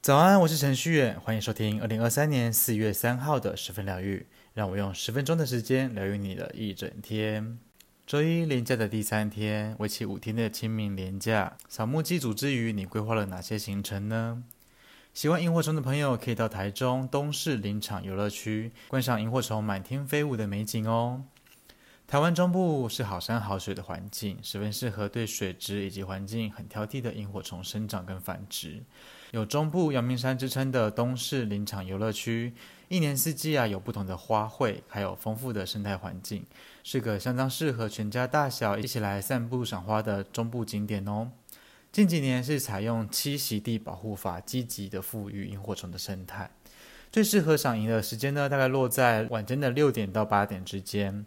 早安，我是程序员，欢迎收听二零二三年四月三号的十分疗愈。让我用十分钟的时间疗愈你的一整天。周一连假的第三天，为期五天的清明连假，扫墓祭祖之余，你规划了哪些行程呢？喜欢萤火虫的朋友可以到台中东势林场游乐区观赏萤火虫满天飞舞的美景哦。台湾中部是好山好水的环境，十分适合对水质以及环境很挑剔的萤火虫生长跟繁殖。有中部阳明山之称的东势林场游乐区，一年四季啊有不同的花卉，还有丰富的生态环境，是个相当适合全家大小一起来散步赏花的中部景点哦。近几年是采用栖息地保护法，积极的赋予萤火虫的生态。最适合赏萤的时间呢，大概落在晚间的六点到八点之间。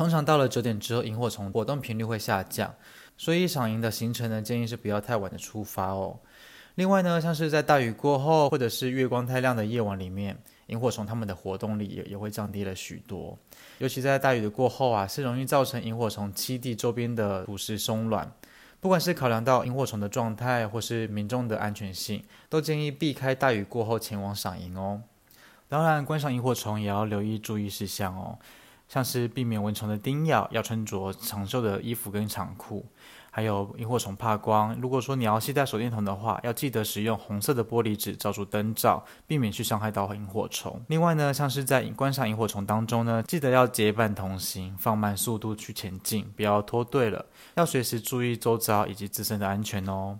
通常到了九点之后，萤火虫活动频率会下降，所以赏萤的行程呢，建议是不要太晚的出发哦。另外呢，像是在大雨过后，或者是月光太亮的夜晚里面，萤火虫它们的活动力也也会降低了许多。尤其在大雨的过后啊，是容易造成萤火虫栖地周边的土石松软。不管是考量到萤火虫的状态，或是民众的安全性，都建议避开大雨过后前往赏萤哦。当然，观赏萤火虫也要留意注意事项哦。像是避免蚊虫的叮咬，要穿着长袖的衣服跟长裤。还有萤火虫怕光，如果说你要携带手电筒的话，要记得使用红色的玻璃纸罩住灯罩，避免去伤害到萤火虫。另外呢，像是在观赏萤火虫当中呢，记得要结伴同行，放慢速度去前进，不要脱队了。要随时注意周遭以及自身的安全哦。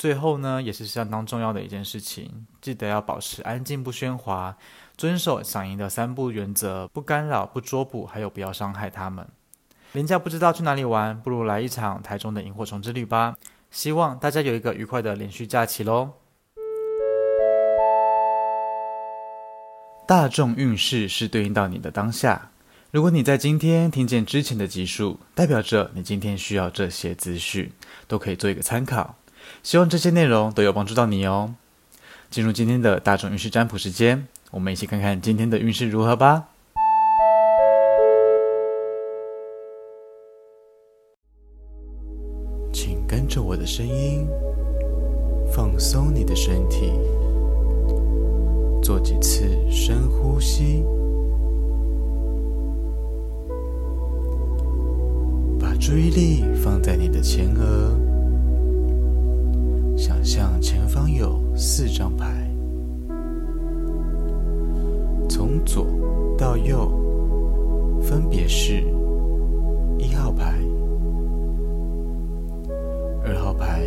最后呢，也是相当重要的一件事情，记得要保持安静不喧哗。遵守赏萤的三不原则：不干扰、不捉捕，还有不要伤害它们。连假不知道去哪里玩，不如来一场台中的萤火虫之旅吧。希望大家有一个愉快的连续假期喽。大众运势是对应到你的当下。如果你在今天听见之前的集数，代表着你今天需要这些资讯，都可以做一个参考。希望这些内容都有帮助到你哦。进入今天的大众运势占卜时间。我们一起看看今天的运势如何吧。请跟着我的声音，放松你的身体，做几次深呼吸，把注意力放在你的前额，向前方有四张牌。从左到右，分别是一号牌、二号牌、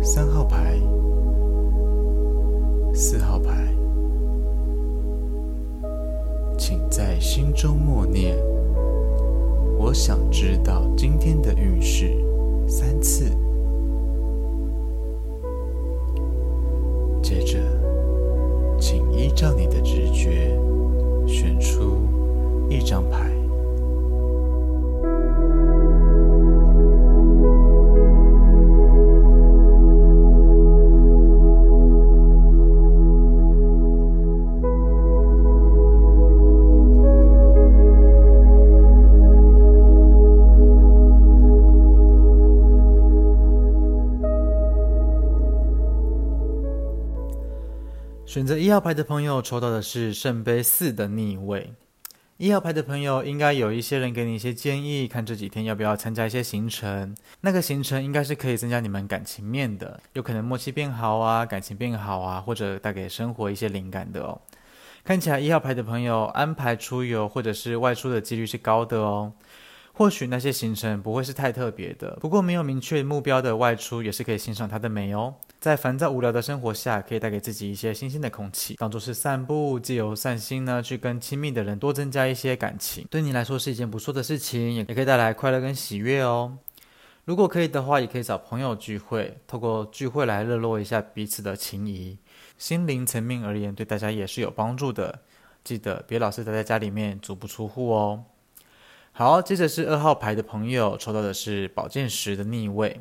三号牌、四号牌。请在心中默念：“我想知道今天的运势。”三次。让你的直觉，选出一张牌。一号牌的朋友抽到的是圣杯四的逆位。一号牌的朋友应该有一些人给你一些建议，看这几天要不要参加一些行程。那个行程应该是可以增加你们感情面的，有可能默契变好啊，感情变好啊，或者带给生活一些灵感的哦。看起来一号牌的朋友安排出游或者是外出的几率是高的哦。或许那些行程不会是太特别的，不过没有明确目标的外出也是可以欣赏它的美哦。在烦躁无聊的生活下，可以带给自己一些新鲜的空气，当做是散步，借由散心呢，去跟亲密的人多增加一些感情，对你来说是一件不错的事情，也可以带来快乐跟喜悦哦。如果可以的话，也可以找朋友聚会，透过聚会来热络一下彼此的情谊，心灵层面而言，对大家也是有帮助的。记得别老是待在家里面，足不出户哦。好，接着是二号牌的朋友抽到的是宝剑十的逆位。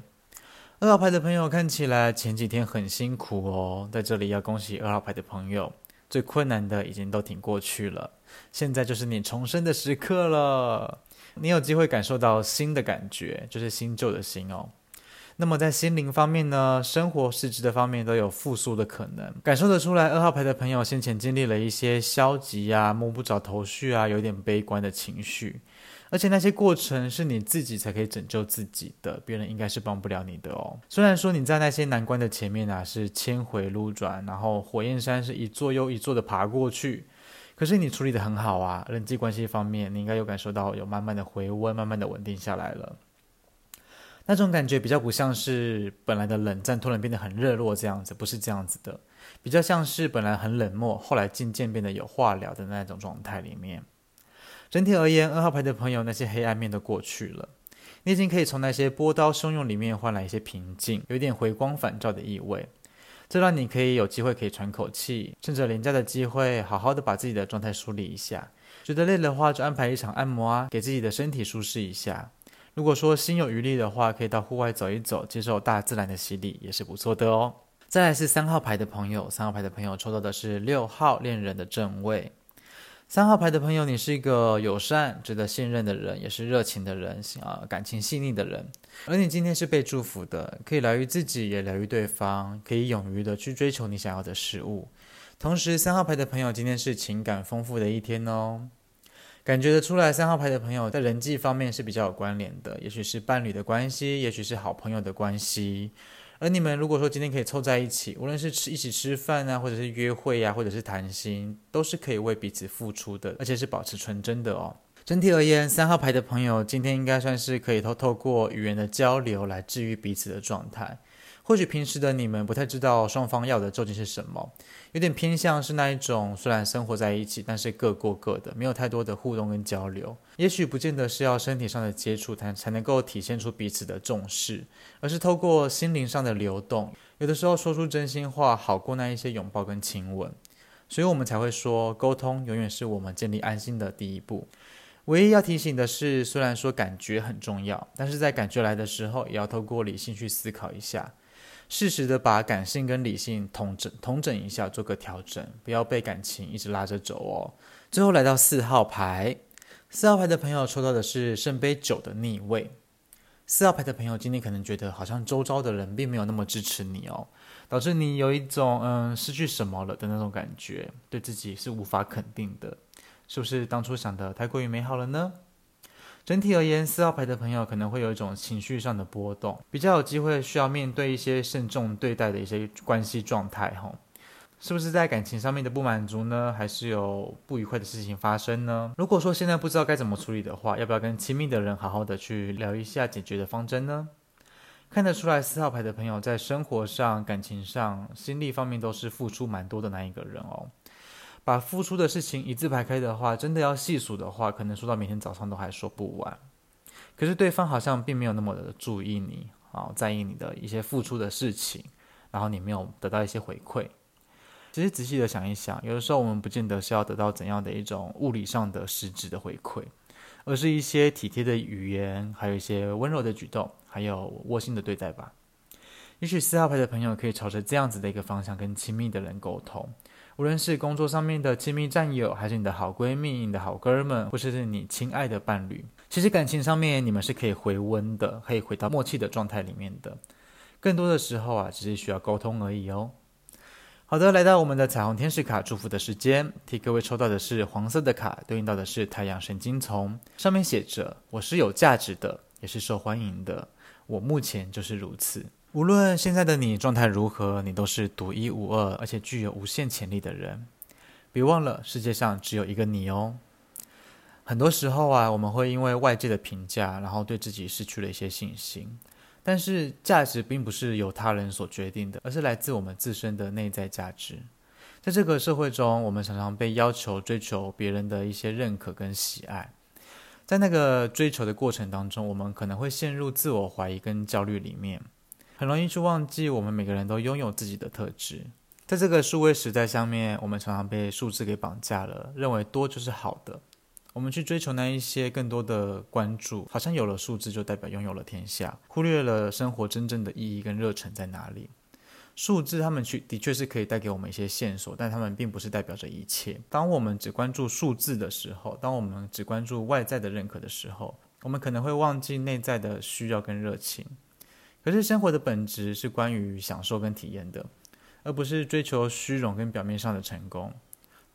二号牌的朋友看起来前几天很辛苦哦，在这里要恭喜二号牌的朋友，最困难的已经都挺过去了，现在就是你重生的时刻了。你有机会感受到新的感觉，就是新旧的新哦。那么在心灵方面呢，生活实质的方面都有复苏的可能，感受得出来。二号牌的朋友先前经历了一些消极啊、摸不着头绪啊、有点悲观的情绪，而且那些过程是你自己才可以拯救自己的，别人应该是帮不了你的哦。虽然说你在那些难关的前面啊是千回路转，然后火焰山是一座又一座的爬过去，可是你处理得很好啊。人际关系方面，你应该有感受到有慢慢的回温，慢慢的稳定下来了。那种感觉比较不像是本来的冷战突然变得很热络这样子，不是这样子的，比较像是本来很冷漠，后来渐渐变得有话聊的那种状态里面。整体而言，二号牌的朋友那些黑暗面都过去了，你已经可以从那些波涛汹涌里面换来一些平静，有点回光返照的意味。这让你可以有机会可以喘口气，趁着廉价的机会，好好的把自己的状态梳理一下。觉得累的话，就安排一场按摩啊，给自己的身体舒适一下。如果说心有余力的话，可以到户外走一走，接受大自然的洗礼，也是不错的哦。再来是三号牌的朋友，三号牌的朋友抽到的是六号恋人的正位。三号牌的朋友，你是一个友善、值得信任的人，也是热情的人，啊，感情细腻的人。而你今天是被祝福的，可以疗愈自己，也疗愈对方，可以勇于的去追求你想要的事物。同时，三号牌的朋友，今天是情感丰富的一天哦。感觉得出来，三号牌的朋友在人际方面是比较有关联的，也许是伴侣的关系，也许是好朋友的关系。而你们如果说今天可以凑在一起，无论是吃一起吃饭啊，或者是约会呀、啊，或者是谈心，都是可以为彼此付出的，而且是保持纯真的哦。整体而言，三号牌的朋友今天应该算是可以透透过语言的交流来治愈彼此的状态。或许平时的你们不太知道双方要的究竟是什么，有点偏向是那一种，虽然生活在一起，但是各过各的，没有太多的互动跟交流。也许不见得是要身体上的接触才才能够体现出彼此的重视，而是透过心灵上的流动。有的时候说出真心话，好过那一些拥抱跟亲吻。所以我们才会说，沟通永远是我们建立安心的第一步。唯一要提醒的是，虽然说感觉很重要，但是在感觉来的时候，也要透过理性去思考一下。适时的把感性跟理性统整统整一下，做个调整，不要被感情一直拉着走哦。最后来到四号牌，四号牌的朋友抽到的是圣杯九的逆位。四号牌的朋友今天可能觉得好像周遭的人并没有那么支持你哦，导致你有一种嗯失去什么了的那种感觉，对自己是无法肯定的，是不是当初想的太过于美好了呢？整体而言，四号牌的朋友可能会有一种情绪上的波动，比较有机会需要面对一些慎重对待的一些关系状态，吼，是不是在感情上面的不满足呢？还是有不愉快的事情发生呢？如果说现在不知道该怎么处理的话，要不要跟亲密的人好好的去聊一下解决的方针呢？看得出来，四号牌的朋友在生活上、感情上、心力方面都是付出蛮多的那一个人哦。把付出的事情一字排开的话，真的要细数的话，可能说到明天早上都还说不完。可是对方好像并没有那么的注意你啊，在意你的一些付出的事情，然后你没有得到一些回馈。其实仔细的想一想，有的时候我们不见得是要得到怎样的一种物理上的实质的回馈，而是一些体贴的语言，还有一些温柔的举动，还有窝心的对待吧。也许四号牌的朋友可以朝着这样子的一个方向跟亲密的人沟通。无论是工作上面的亲密战友，还是你的好闺蜜、你的好哥们，或者是你亲爱的伴侣，其实感情上面你们是可以回温的，可以回到默契的状态里面的。更多的时候啊，只是需要沟通而已哦。好的，来到我们的彩虹天使卡祝福的时间，替各位抽到的是黄色的卡，对应到的是太阳神经丛，上面写着：“我是有价值的，也是受欢迎的，我目前就是如此。”无论现在的你状态如何，你都是独一无二，而且具有无限潜力的人。别忘了，世界上只有一个你哦。很多时候啊，我们会因为外界的评价，然后对自己失去了一些信心。但是，价值并不是由他人所决定的，而是来自我们自身的内在价值。在这个社会中，我们常常被要求追求别人的一些认可跟喜爱。在那个追求的过程当中，我们可能会陷入自我怀疑跟焦虑里面。很容易去忘记，我们每个人都拥有自己的特质。在这个数位时代上面，我们常常被数字给绑架了，认为多就是好的。我们去追求那一些更多的关注，好像有了数字就代表拥有了天下，忽略了生活真正的意义跟热忱在哪里。数字他们去的确是可以带给我们一些线索，但他们并不是代表着一切。当我们只关注数字的时候，当我们只关注外在的认可的时候，我们可能会忘记内在的需要跟热情。可是生活的本质是关于享受跟体验的，而不是追求虚荣跟表面上的成功。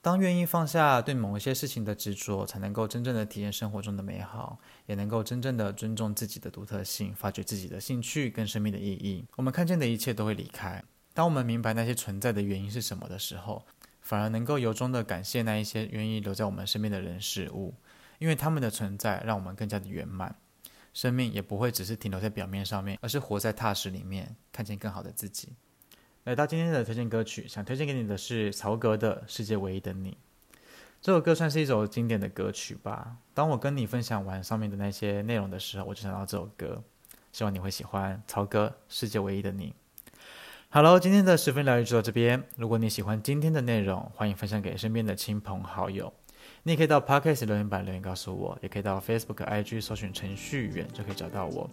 当愿意放下对某一些事情的执着，才能够真正的体验生活中的美好，也能够真正的尊重自己的独特性，发掘自己的兴趣跟生命的意义。我们看见的一切都会离开。当我们明白那些存在的原因是什么的时候，反而能够由衷的感谢那一些愿意留在我们身边的人事物，因为他们的存在让我们更加的圆满，生命也不会只是停留在表面上面，而是活在踏实里面，看见更好的自己。来到今天的推荐歌曲，想推荐给你的是曹格的《世界唯一的你》。这首歌算是一首经典的歌曲吧。当我跟你分享完上面的那些内容的时候，我就想到这首歌，希望你会喜欢曹格《世界唯一的你》。好喽，今天的十分疗愈就到这边。如果你喜欢今天的内容，欢迎分享给身边的亲朋好友。你也可以到 Podcast 留言板留言告诉我，也可以到 Facebook、IG 搜寻程序员就可以找到我。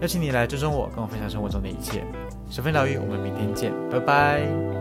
邀请你来追踪我，跟我分享生活中的一切。十分疗愈，我们明天见，拜拜。